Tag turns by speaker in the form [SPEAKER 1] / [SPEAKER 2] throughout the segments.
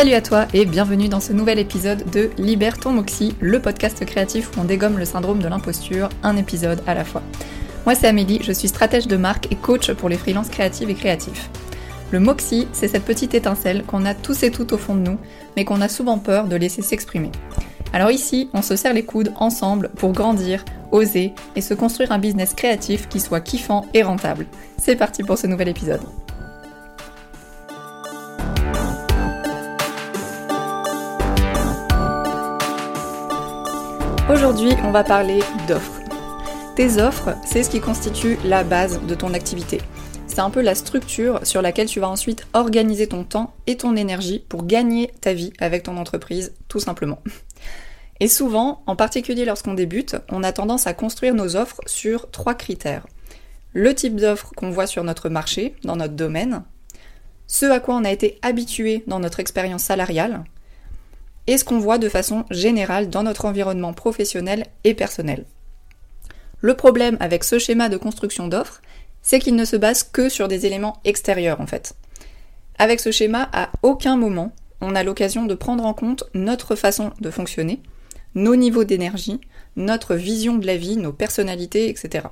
[SPEAKER 1] Salut à toi et bienvenue dans ce nouvel épisode de Libère ton Moxie, le podcast créatif où on dégomme le syndrome de l'imposture, un épisode à la fois. Moi c'est Amélie, je suis stratège de marque et coach pour les freelances créatives et créatifs. Le Moxie, c'est cette petite étincelle qu'on a tous et toutes au fond de nous, mais qu'on a souvent peur de laisser s'exprimer. Alors ici, on se serre les coudes ensemble pour grandir, oser et se construire un business créatif qui soit kiffant et rentable. C'est parti pour ce nouvel épisode. Aujourd'hui, on va parler d'offres. Tes offres, c'est ce qui constitue la base de ton activité. C'est un peu la structure sur laquelle tu vas ensuite organiser ton temps et ton énergie pour gagner ta vie avec ton entreprise, tout simplement. Et souvent, en particulier lorsqu'on débute, on a tendance à construire nos offres sur trois critères. Le type d'offre qu'on voit sur notre marché, dans notre domaine, ce à quoi on a été habitué dans notre expérience salariale, et ce qu'on voit de façon générale dans notre environnement professionnel et personnel. Le problème avec ce schéma de construction d'offres, c'est qu'il ne se base que sur des éléments extérieurs en fait. Avec ce schéma, à aucun moment, on a l'occasion de prendre en compte notre façon de fonctionner, nos niveaux d'énergie, notre vision de la vie, nos personnalités, etc.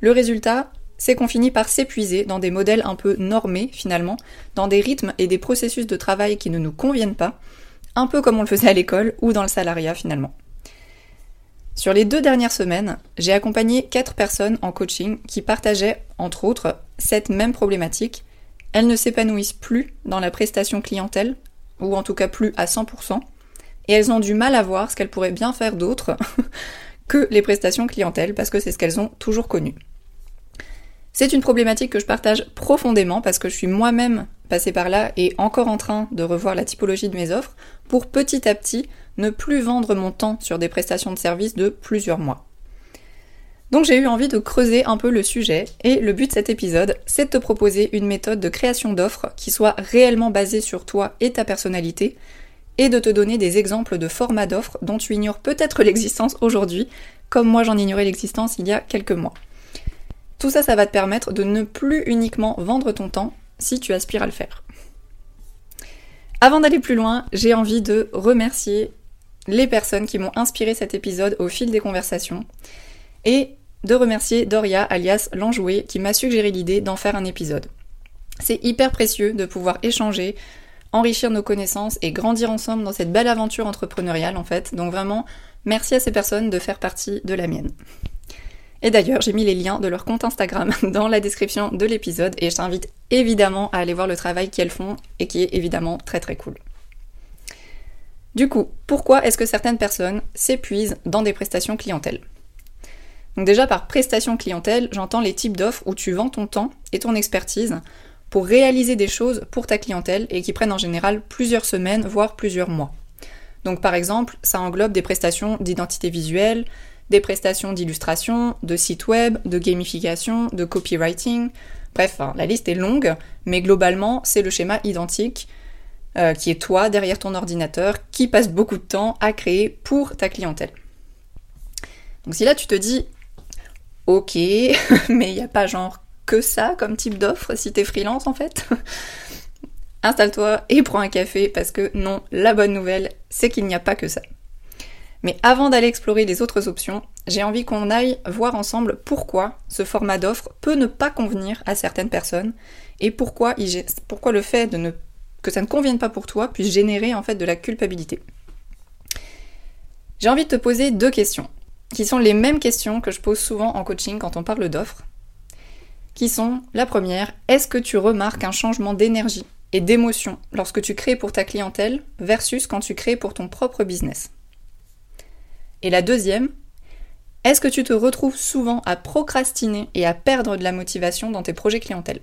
[SPEAKER 1] Le résultat, c'est qu'on finit par s'épuiser dans des modèles un peu normés finalement, dans des rythmes et des processus de travail qui ne nous conviennent pas, un peu comme on le faisait à l'école ou dans le salariat finalement. Sur les deux dernières semaines, j'ai accompagné quatre personnes en coaching qui partageaient, entre autres, cette même problématique. Elles ne s'épanouissent plus dans la prestation clientèle, ou en tout cas plus à 100%, et elles ont du mal à voir ce qu'elles pourraient bien faire d'autre que les prestations clientèle, parce que c'est ce qu'elles ont toujours connu. C'est une problématique que je partage profondément parce que je suis moi-même passée par là et encore en train de revoir la typologie de mes offres pour petit à petit ne plus vendre mon temps sur des prestations de services de plusieurs mois. Donc j'ai eu envie de creuser un peu le sujet et le but de cet épisode, c'est de te proposer une méthode de création d'offres qui soit réellement basée sur toi et ta personnalité et de te donner des exemples de formats d'offres dont tu ignores peut-être l'existence aujourd'hui, comme moi j'en ignorais l'existence il y a quelques mois. Tout ça, ça va te permettre de ne plus uniquement vendre ton temps si tu aspires à le faire. Avant d'aller plus loin, j'ai envie de remercier les personnes qui m'ont inspiré cet épisode au fil des conversations et de remercier Doria alias l'enjoué qui m'a suggéré l'idée d'en faire un épisode. C'est hyper précieux de pouvoir échanger, enrichir nos connaissances et grandir ensemble dans cette belle aventure entrepreneuriale en fait. Donc vraiment, merci à ces personnes de faire partie de la mienne. Et d'ailleurs, j'ai mis les liens de leur compte Instagram dans la description de l'épisode et je t'invite évidemment à aller voir le travail qu'elles font et qui est évidemment très très cool. Du coup, pourquoi est-ce que certaines personnes s'épuisent dans des prestations clientèle Donc déjà par prestation clientèle, j'entends les types d'offres où tu vends ton temps et ton expertise pour réaliser des choses pour ta clientèle et qui prennent en général plusieurs semaines, voire plusieurs mois. Donc par exemple, ça englobe des prestations d'identité visuelle, des prestations d'illustration, de site web, de gamification, de copywriting. Bref, la liste est longue, mais globalement, c'est le schéma identique euh, qui est toi derrière ton ordinateur, qui passe beaucoup de temps à créer pour ta clientèle. Donc si là tu te dis, ok, mais il n'y a pas genre que ça comme type d'offre si t'es freelance en fait, installe-toi et prends un café parce que non, la bonne nouvelle, c'est qu'il n'y a pas que ça. Mais avant d'aller explorer les autres options, j'ai envie qu'on aille voir ensemble pourquoi ce format d'offre peut ne pas convenir à certaines personnes et pourquoi, le fait que ça ne convienne pas pour toi puisse générer en fait de la culpabilité. J'ai envie de te poser deux questions, qui sont les mêmes questions que je pose souvent en coaching quand on parle d'offres, qui sont la première, est-ce que tu remarques un changement d'énergie et d'émotion lorsque tu crées pour ta clientèle versus quand tu crées pour ton propre business? Et la deuxième, est-ce que tu te retrouves souvent à procrastiner et à perdre de la motivation dans tes projets clientèle?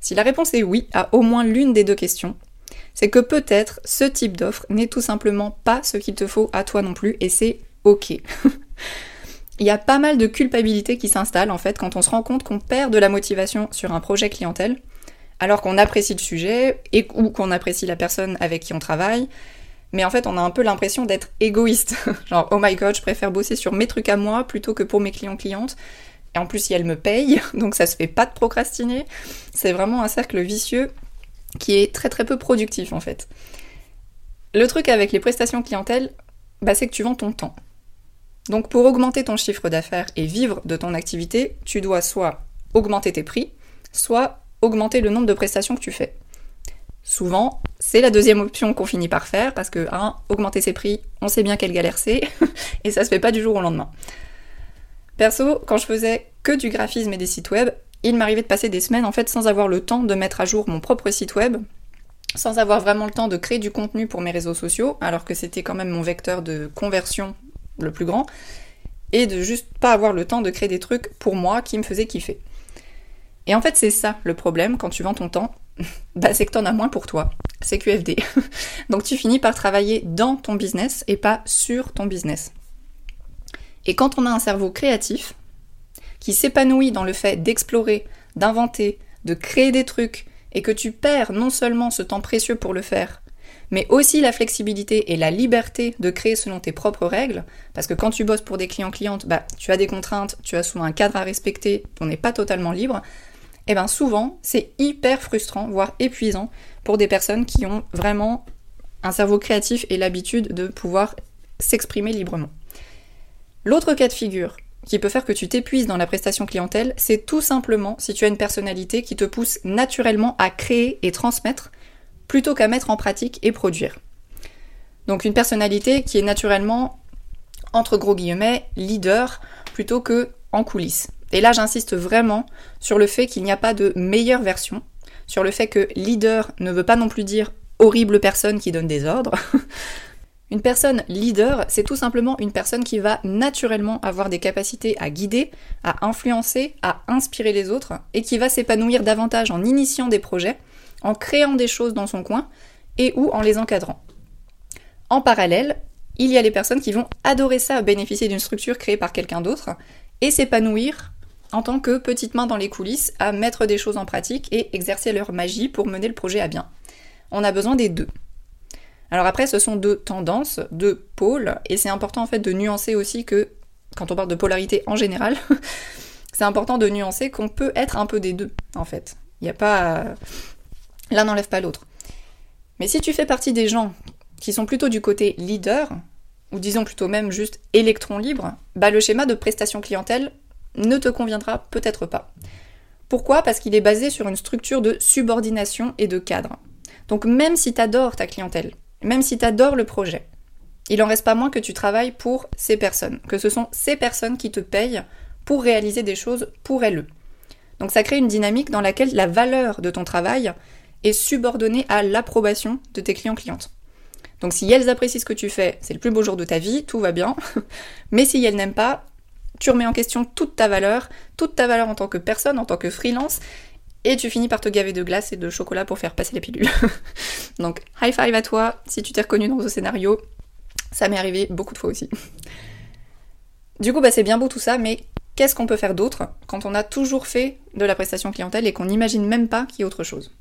[SPEAKER 1] Si la réponse est oui à au moins l'une des deux questions, c'est que peut-être ce type d'offre n'est tout simplement pas ce qu'il te faut à toi non plus et c'est ok. Il y a pas mal de culpabilité qui s'installe en fait quand on se rend compte qu'on perd de la motivation sur un projet clientèle alors qu'on apprécie le sujet et ou qu'on apprécie la personne avec qui on travaille mais en fait, on a un peu l'impression d'être égoïste. Genre, oh my god, je préfère bosser sur mes trucs à moi plutôt que pour mes clients-clientes. Et en plus, si elles me payent, donc ça se fait pas de procrastiner. C'est vraiment un cercle vicieux qui est très très peu productif en fait. Le truc avec les prestations clientèle, bah, c'est que tu vends ton temps. Donc pour augmenter ton chiffre d'affaires et vivre de ton activité, tu dois soit augmenter tes prix, soit augmenter le nombre de prestations que tu fais. Souvent, c'est la deuxième option qu'on finit par faire parce que, un, augmenter ses prix, on sait bien quelle galère c'est, et ça se fait pas du jour au lendemain. Perso, quand je faisais que du graphisme et des sites web, il m'arrivait de passer des semaines en fait sans avoir le temps de mettre à jour mon propre site web, sans avoir vraiment le temps de créer du contenu pour mes réseaux sociaux, alors que c'était quand même mon vecteur de conversion le plus grand, et de juste pas avoir le temps de créer des trucs pour moi qui me faisaient kiffer. Et en fait, c'est ça le problème quand tu vends ton temps, bah, c'est que t'en as moins pour toi. C'est QFD. Donc tu finis par travailler dans ton business et pas sur ton business. Et quand on a un cerveau créatif, qui s'épanouit dans le fait d'explorer, d'inventer, de créer des trucs, et que tu perds non seulement ce temps précieux pour le faire, mais aussi la flexibilité et la liberté de créer selon tes propres règles, parce que quand tu bosses pour des clients-clientes, bah, tu as des contraintes, tu as souvent un cadre à respecter, on n'est pas totalement libre, et eh bien souvent c'est hyper frustrant, voire épuisant pour des personnes qui ont vraiment un cerveau créatif et l'habitude de pouvoir s'exprimer librement. L'autre cas de figure qui peut faire que tu t'épuises dans la prestation clientèle, c'est tout simplement si tu as une personnalité qui te pousse naturellement à créer et transmettre plutôt qu'à mettre en pratique et produire. Donc une personnalité qui est naturellement, entre gros guillemets, leader plutôt que en coulisses. Et là j'insiste vraiment sur le fait qu'il n'y a pas de meilleure version, sur le fait que leader ne veut pas non plus dire horrible personne qui donne des ordres, Une personne leader, c'est tout simplement une personne qui va naturellement avoir des capacités à guider, à influencer, à inspirer les autres, et qui va s'épanouir davantage en initiant des projets, en créant des choses dans son coin, et ou en les encadrant. En parallèle, il y a les personnes qui vont adorer ça, bénéficier d'une structure créée par quelqu'un d'autre, et s'épanouir en tant que petite main dans les coulisses à mettre des choses en pratique et exercer leur magie pour mener le projet à bien. On a besoin des deux. Alors après, ce sont deux tendances, deux pôles, et c'est important en fait de nuancer aussi que, quand on parle de polarité en général, c'est important de nuancer qu'on peut être un peu des deux, en fait. Il n'y a pas... L'un n'enlève pas l'autre. Mais si tu fais partie des gens qui sont plutôt du côté leader, ou disons plutôt même juste électron libre, bah le schéma de prestation clientèle ne te conviendra peut-être pas. Pourquoi? Parce qu'il est basé sur une structure de subordination et de cadre. Donc même si tu adores ta clientèle, même si tu adores le projet, il en reste pas moins que tu travailles pour ces personnes, que ce sont ces personnes qui te payent pour réaliser des choses pour elles. Donc ça crée une dynamique dans laquelle la valeur de ton travail est subordonnée à l'approbation de tes clients-clientes. Donc si elles apprécient ce que tu fais, c'est le plus beau jour de ta vie, tout va bien. Mais si elles n'aiment pas, tu remets en question toute ta valeur, toute ta valeur en tant que personne, en tant que freelance, et tu finis par te gaver de glace et de chocolat pour faire passer les pilules. Donc, high five à toi si tu t'es reconnu dans ce scénario. Ça m'est arrivé beaucoup de fois aussi. Du coup, bah, c'est bien beau tout ça, mais qu'est-ce qu'on peut faire d'autre quand on a toujours fait de la prestation clientèle et qu'on n'imagine même pas qu'il y ait autre chose?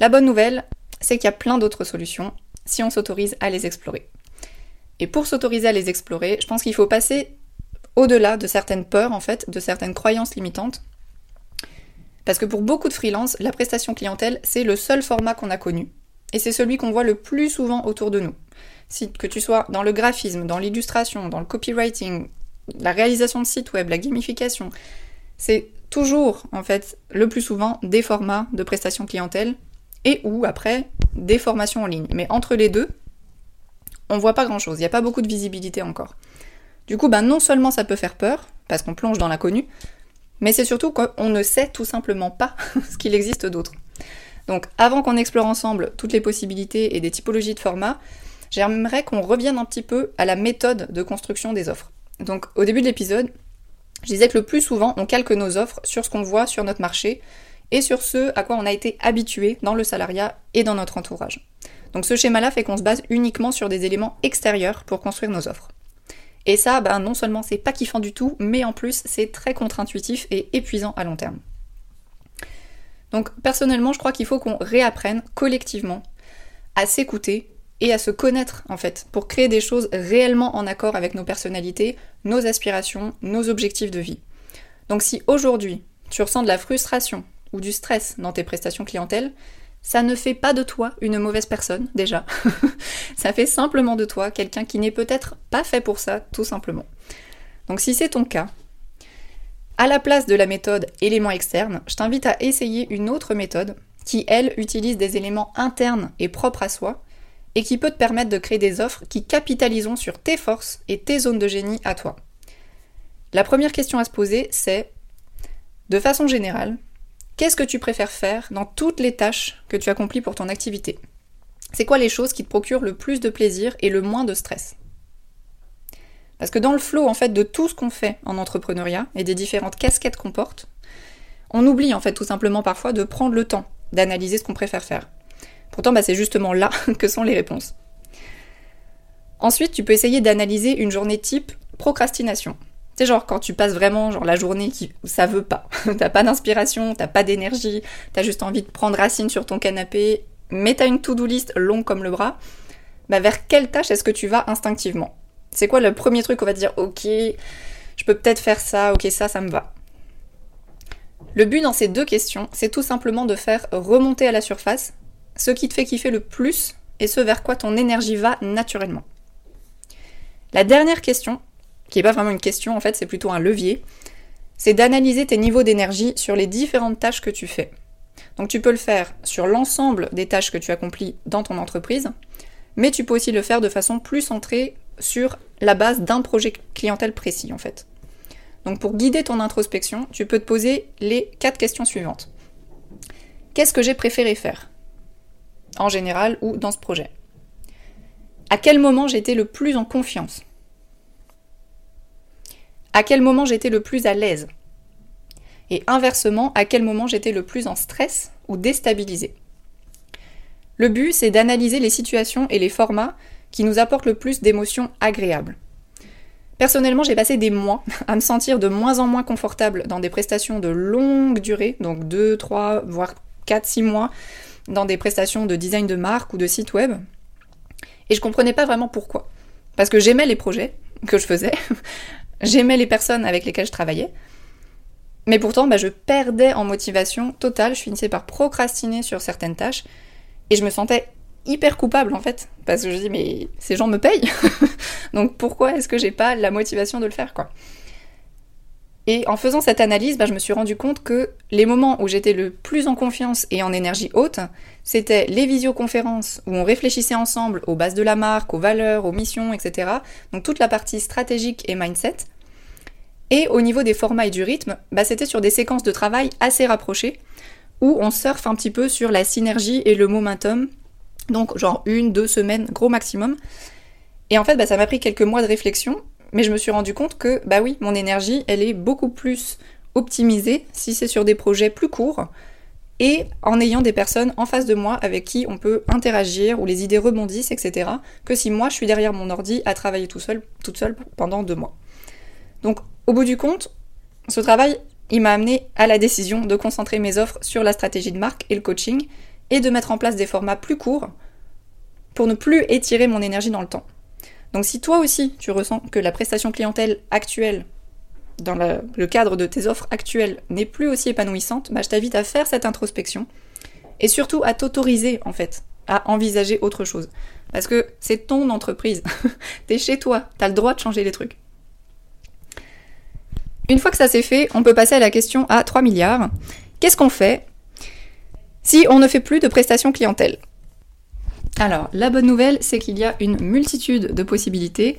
[SPEAKER 1] La bonne nouvelle, c'est qu'il y a plein d'autres solutions si on s'autorise à les explorer. Et pour s'autoriser à les explorer, je pense qu'il faut passer au-delà de certaines peurs, en fait, de certaines croyances limitantes, parce que pour beaucoup de freelance, la prestation clientèle, c'est le seul format qu'on a connu. Et c'est celui qu'on voit le plus souvent autour de nous. Que tu sois dans le graphisme, dans l'illustration, dans le copywriting, la réalisation de sites web, la gamification, c'est toujours, en fait, le plus souvent des formats de prestation clientèle et ou après des formations en ligne. Mais entre les deux, on voit pas grand chose, il n'y a pas beaucoup de visibilité encore. Du coup, ben, non seulement ça peut faire peur, parce qu'on plonge dans l'inconnu, mais c'est surtout qu'on ne sait tout simplement pas ce qu'il existe d'autre. Donc avant qu'on explore ensemble toutes les possibilités et des typologies de formats, j'aimerais qu'on revienne un petit peu à la méthode de construction des offres. Donc au début de l'épisode, je disais que le plus souvent on calque nos offres sur ce qu'on voit sur notre marché et sur ce à quoi on a été habitué dans le salariat et dans notre entourage. Donc ce schéma-là fait qu'on se base uniquement sur des éléments extérieurs pour construire nos offres. Et ça, ben, non seulement c'est pas kiffant du tout, mais en plus c'est très contre-intuitif et épuisant à long terme. Donc personnellement, je crois qu'il faut qu'on réapprenne collectivement à s'écouter et à se connaître en fait, pour créer des choses réellement en accord avec nos personnalités, nos aspirations, nos objectifs de vie. Donc si aujourd'hui tu ressens de la frustration ou du stress dans tes prestations clientèle, ça ne fait pas de toi une mauvaise personne, déjà. ça fait simplement de toi quelqu'un qui n'est peut-être pas fait pour ça, tout simplement. Donc si c'est ton cas, à la place de la méthode éléments externes, je t'invite à essayer une autre méthode qui, elle, utilise des éléments internes et propres à soi et qui peut te permettre de créer des offres qui capitaliseront sur tes forces et tes zones de génie à toi. La première question à se poser, c'est, de façon générale, qu'est-ce que tu préfères faire dans toutes les tâches que tu accomplis pour ton activité? C'est quoi les choses qui te procurent le plus de plaisir et le moins de stress? Parce que dans le flot en fait de tout ce qu'on fait en entrepreneuriat et des différentes casquettes qu'on porte, on oublie en fait tout simplement parfois de prendre le temps d'analyser ce qu'on préfère faire. Pourtant, bah, c'est justement là que sont les réponses. Ensuite, tu peux essayer d'analyser une journée type procrastination. C'est genre quand tu passes vraiment genre la journée qui ça veut pas. t'as pas d'inspiration, t'as pas d'énergie, t'as juste envie de prendre racine sur ton canapé, mais t'as une to-do list longue comme le bras. Bah vers quelle tâche est-ce que tu vas instinctivement? C'est quoi le premier truc qu'on va dire ok, je peux peut-être faire ça, ok ça, ça me va. Le but dans ces deux questions, c'est tout simplement de faire remonter à la surface ce qui te fait kiffer le plus et ce vers quoi ton énergie va naturellement. La dernière question, qui n'est pas vraiment une question en fait, c'est plutôt un levier, c'est d'analyser tes niveaux d'énergie sur les différentes tâches que tu fais. Donc tu peux le faire sur l'ensemble des tâches que tu accomplis dans ton entreprise, mais tu peux aussi le faire de façon plus centrée sur la base d'un projet clientèle précis en fait. Donc pour guider ton introspection, tu peux te poser les quatre questions suivantes. Qu'est-ce que j'ai préféré faire En général ou dans ce projet? À quel moment j'étais le plus en confiance? À quel moment j'étais le plus à l'aise Et inversement, à quel moment j'étais le plus en stress ou déstabilisé Le but, c'est d'analyser les situations et les formats qui nous apporte le plus d'émotions agréables. Personnellement, j'ai passé des mois à me sentir de moins en moins confortable dans des prestations de longue durée, donc 2, 3, voire 4, 6 mois, dans des prestations de design de marque ou de site web. Et je comprenais pas vraiment pourquoi. Parce que j'aimais les projets que je faisais, j'aimais les personnes avec lesquelles je travaillais, mais pourtant bah, je perdais en motivation totale, je finissais par procrastiner sur certaines tâches, et je me sentais hyper coupable en fait, parce que je dis mais ces gens me payent, donc pourquoi est-ce que j'ai pas la motivation de le faire quoi? Et en faisant cette analyse, bah, je me suis rendu compte que les moments où j'étais le plus en confiance et en énergie haute, c'était les visioconférences où on réfléchissait ensemble aux bases de la marque, aux valeurs, aux missions, etc. Donc toute la partie stratégique et mindset. Et au niveau des formats et du rythme, bah, c'était sur des séquences de travail assez rapprochées où on surfe un petit peu sur la synergie et le momentum donc genre une, deux semaines, gros maximum. Et en fait, bah, ça m'a pris quelques mois de réflexion, mais je me suis rendu compte que, bah oui, mon énergie, elle est beaucoup plus optimisée si c'est sur des projets plus courts et en ayant des personnes en face de moi avec qui on peut interagir, où les idées rebondissent, etc., que si moi je suis derrière mon ordi à travailler tout seul, toute seule pendant deux mois. Donc, au bout du compte, ce travail, il m'a amené à la décision de concentrer mes offres sur la stratégie de marque et le coaching, et de mettre en place des formats plus courts pour ne plus étirer mon énergie dans le temps. Donc si toi aussi tu ressens que la prestation clientèle actuelle, dans le cadre de tes offres actuelles, n'est plus aussi épanouissante, bah, je t'invite à faire cette introspection et surtout à t'autoriser en fait à envisager autre chose. Parce que c'est ton entreprise, t'es chez toi, t'as le droit de changer les trucs. Une fois que ça c'est fait, on peut passer à la question à 3 milliards. Qu'est-ce qu'on fait si on ne fait plus de prestations clientèle? Alors, la bonne nouvelle, c'est qu'il y a une multitude de possibilités.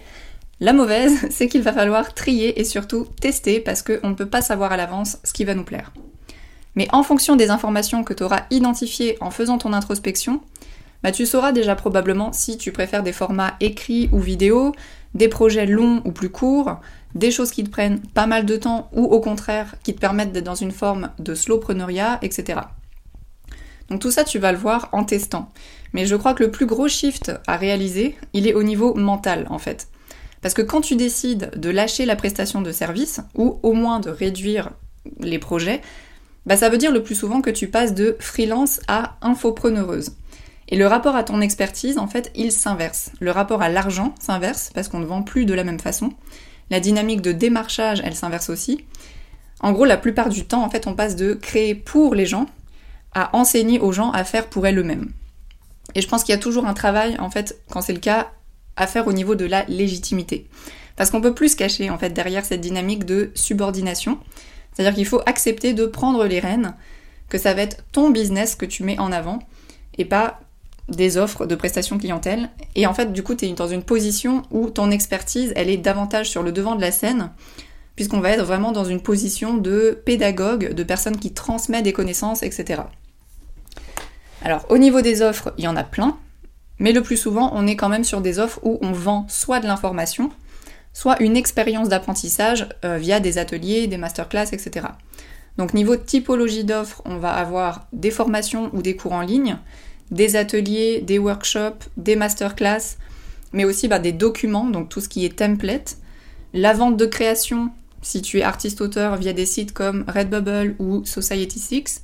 [SPEAKER 1] La mauvaise, c'est qu'il va falloir trier et surtout tester parce qu'on ne peut pas savoir à l'avance ce qui va nous plaire. Mais en fonction des informations que tu auras identifiées en faisant ton introspection, bah tu sauras déjà probablement si tu préfères des formats écrits ou vidéo, des projets longs ou plus courts, des choses qui te prennent pas mal de temps ou au contraire qui te permettent d'être dans une forme de slowpreneuriat, etc. Donc tout ça, tu vas le voir en testant. Mais je crois que le plus gros shift à réaliser, il est au niveau mental en fait. Parce que quand tu décides de lâcher la prestation de service, ou au moins de réduire les projets, bah ça veut dire le plus souvent que tu passes de freelance à infopreneuse. Et le rapport à ton expertise, en fait, il s'inverse. Le rapport à l'argent s'inverse parce qu'on ne vend plus de la même façon. La dynamique de démarchage, elle s'inverse aussi. En gros, la plupart du temps, en fait, on passe de créer pour les gens à enseigner aux gens à faire pour elles-mêmes. Et je pense qu'il y a toujours un travail, en fait, quand c'est le cas, à faire au niveau de la légitimité. Parce qu'on peut plus se cacher, en fait, derrière cette dynamique de subordination. C'est-à-dire qu'il faut accepter de prendre les rênes, que ça va être ton business que tu mets en avant, et pas des offres de prestations clientèle. Et en fait, du coup, tu es dans une position où ton expertise, elle est davantage sur le devant de la scène, puisqu'on va être vraiment dans une position de pédagogue, de personne qui transmet des connaissances, etc. Alors, au niveau des offres, il y en a plein, mais le plus souvent, on est quand même sur des offres où on vend soit de l'information, soit une expérience d'apprentissage euh, via des ateliers, des masterclass, etc. Donc niveau typologie d'offres, on va avoir des formations ou des cours en ligne, des ateliers, des workshops, des masterclass, mais aussi bah, des documents, donc tout ce qui est template, la vente de création, si tu es artiste-auteur via des sites comme Redbubble ou Society6,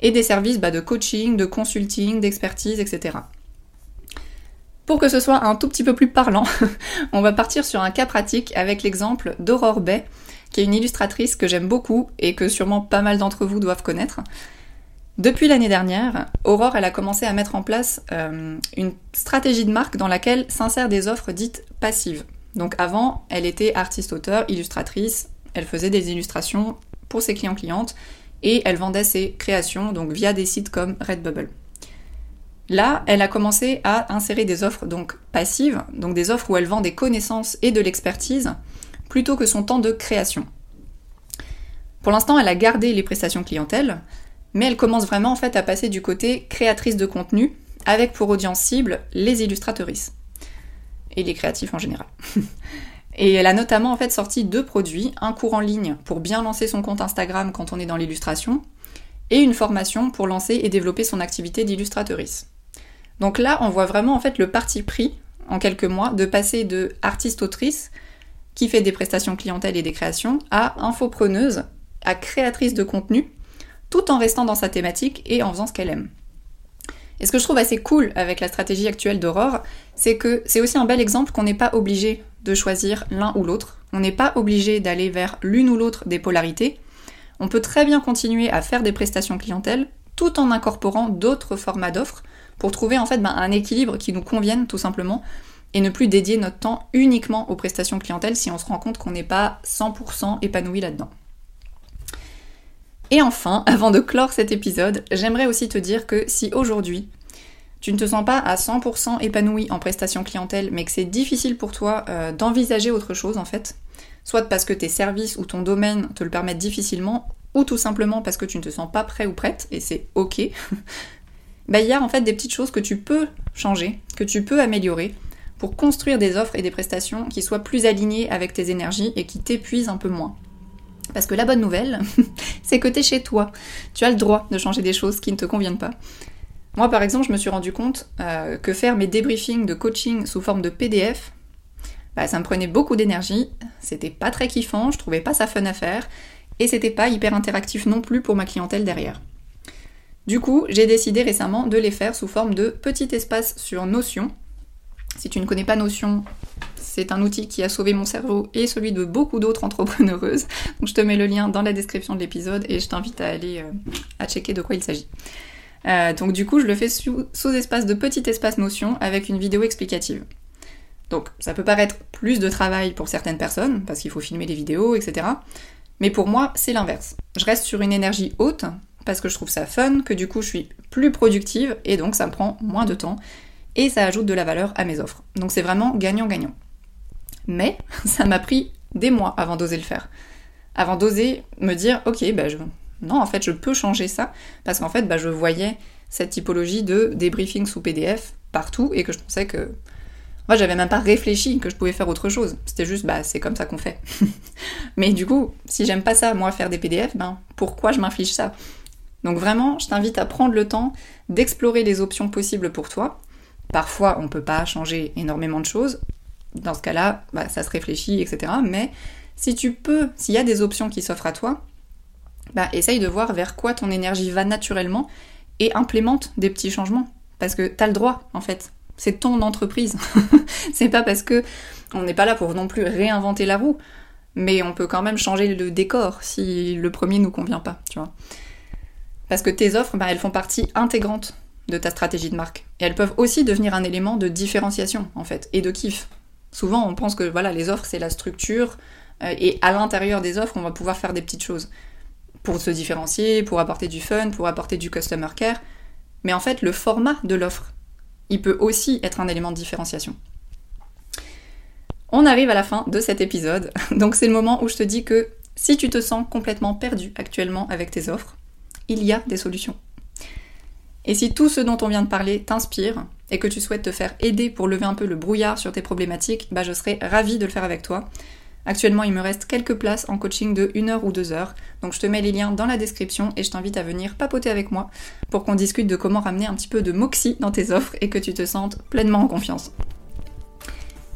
[SPEAKER 1] et des services bah, de coaching, de consulting, d'expertise, etc. Pour que ce soit un tout petit peu plus parlant, on va partir sur un cas pratique avec l'exemple d'Aurore Bay, qui est une illustratrice que j'aime beaucoup et que sûrement pas mal d'entre vous doivent connaître. Depuis l'année dernière, Aurore elle a commencé à mettre en place euh, une stratégie de marque dans laquelle s'insèrent des offres dites passives. Donc avant, elle était artiste-auteur, illustratrice, elle faisait des illustrations pour ses clients-clientes et elle vendait ses créations donc via des sites comme Redbubble. Là, elle a commencé à insérer des offres donc passives, donc des offres où elle vend des connaissances et de l'expertise plutôt que son temps de création. Pour l'instant, elle a gardé les prestations clientèle, mais elle commence vraiment en fait à passer du côté créatrice de contenu, avec pour audience cible les illustratrices et les créatifs en général. et elle a notamment en fait sorti deux produits, un cours en ligne pour bien lancer son compte Instagram quand on est dans l'illustration, et une formation pour lancer et développer son activité d'illustratrice. Donc là, on voit vraiment en fait le parti pris en quelques mois de passer de artiste-autrice qui fait des prestations clientèle et des créations à infopreneuse, à créatrice de contenu tout en restant dans sa thématique et en faisant ce qu'elle aime. Et ce que je trouve assez cool avec la stratégie actuelle d'Aurore, c'est que c'est aussi un bel exemple qu'on n'est pas obligé de choisir l'un ou l'autre. On n'est pas obligé d'aller vers l'une ou l'autre des polarités. On peut très bien continuer à faire des prestations clientèle tout en incorporant d'autres formats d'offres pour trouver en fait ben, un équilibre qui nous convienne tout simplement et ne plus dédier notre temps uniquement aux prestations clientèle si on se rend compte qu'on n'est pas 100% épanoui là-dedans. Et enfin, avant de clore cet épisode, j'aimerais aussi te dire que si aujourd'hui tu ne te sens pas à 100% épanoui en prestation clientèle, mais que c'est difficile pour toi euh, d'envisager autre chose en fait, soit parce que tes services ou ton domaine te le permettent difficilement, ou tout simplement parce que tu ne te sens pas prêt ou prête, et c'est ok, bah il y a en fait des petites choses que tu peux changer, que tu peux améliorer, pour construire des offres et des prestations qui soient plus alignées avec tes énergies et qui t'épuisent un peu moins. Parce que la bonne nouvelle, c'est que tu es chez toi. Tu as le droit de changer des choses qui ne te conviennent pas. Moi, par exemple, je me suis rendu compte euh, que faire mes débriefings de coaching sous forme de PDF, bah, ça me prenait beaucoup d'énergie, c'était pas très kiffant, je trouvais pas ça fun à faire, et c'était pas hyper interactif non plus pour ma clientèle derrière. Du coup, j'ai décidé récemment de les faire sous forme de petit espace sur Notion. Si tu ne connais pas Notion, c'est un outil qui a sauvé mon cerveau et celui de beaucoup d'autres entrepreneureuses. Donc je te mets le lien dans la description de l'épisode et je t'invite à aller euh, à checker de quoi il s'agit. Euh, donc du coup, je le fais sous, espace de petit espace Notion avec une vidéo explicative. Donc ça peut paraître plus de travail pour certaines personnes, parce qu'il faut filmer les vidéos, etc. Mais pour moi, c'est l'inverse. Je reste sur une énergie haute, parce que je trouve ça fun, que du coup je suis plus productive, et donc ça me prend moins de temps, et ça ajoute de la valeur à mes offres. Donc c'est vraiment gagnant-gagnant. Mais ça m'a pris des mois avant d'oser le faire. Avant d'oser me dire, ok, bah je... non, en fait, je peux changer ça, parce qu'en fait, bah, je voyais cette typologie de débriefing sous PDF partout, et que je pensais que... Moi, j'avais même pas réfléchi que je pouvais faire autre chose. C'était juste, bah, c'est comme ça qu'on fait. Mais du coup, si j'aime pas ça, moi, faire des PDF, ben, pourquoi je m'inflige ça? Donc vraiment, je t'invite à prendre le temps d'explorer les options possibles pour toi. Parfois, on peut pas changer énormément de choses dans ce cas-là, bah, ça se réfléchit, etc. Mais si tu peux, s'il y a des options qui s'offrent à toi, bah, essaye de voir vers quoi ton énergie va naturellement et implémente des petits changements. Parce que t'as le droit, en fait. C'est ton entreprise. c'est pas parce que on n'est pas là pour non plus réinventer la roue, mais on peut quand même changer le décor si le premier nous convient pas, tu vois. Parce que tes offres, bah, elles font partie intégrante de ta stratégie de marque. Et elles peuvent aussi devenir un élément de différenciation, en fait, et de kiff. Souvent, on pense que voilà, les offres, c'est la structure, euh, et à l'intérieur des offres, on va pouvoir faire des petites choses pour se différencier, pour apporter du fun, pour apporter du customer care. Mais en fait, le format de l'offre, il peut aussi être un élément de différenciation. On arrive à la fin de cet épisode, donc c'est le moment où je te dis que si tu te sens complètement perdu actuellement avec tes offres, il y a des solutions. Et si tout ce dont on vient de parler t'inspire et que tu souhaites te faire aider pour lever un peu le brouillard sur tes problématiques, bah je serais ravie de le faire avec toi. Actuellement, il me reste quelques places en coaching de 1 heure ou 2 heures, donc je te mets les liens dans la description et je t'invite à venir papoter avec moi pour qu'on discute de comment ramener un petit peu de moxie dans tes offres et que tu te sentes pleinement en confiance.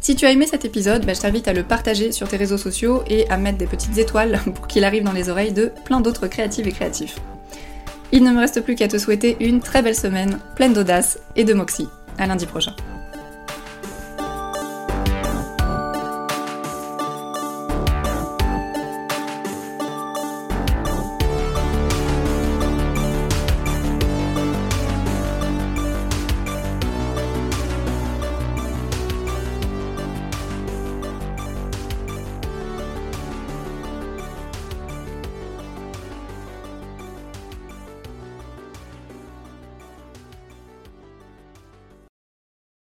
[SPEAKER 1] Si tu as aimé cet épisode, bah, je t'invite à le partager sur tes réseaux sociaux et à mettre des petites étoiles pour qu'il arrive dans les oreilles de plein d'autres créatives et créatifs. Il ne me reste plus qu'à te souhaiter une très belle semaine, pleine d'audace et de moxie. À lundi prochain.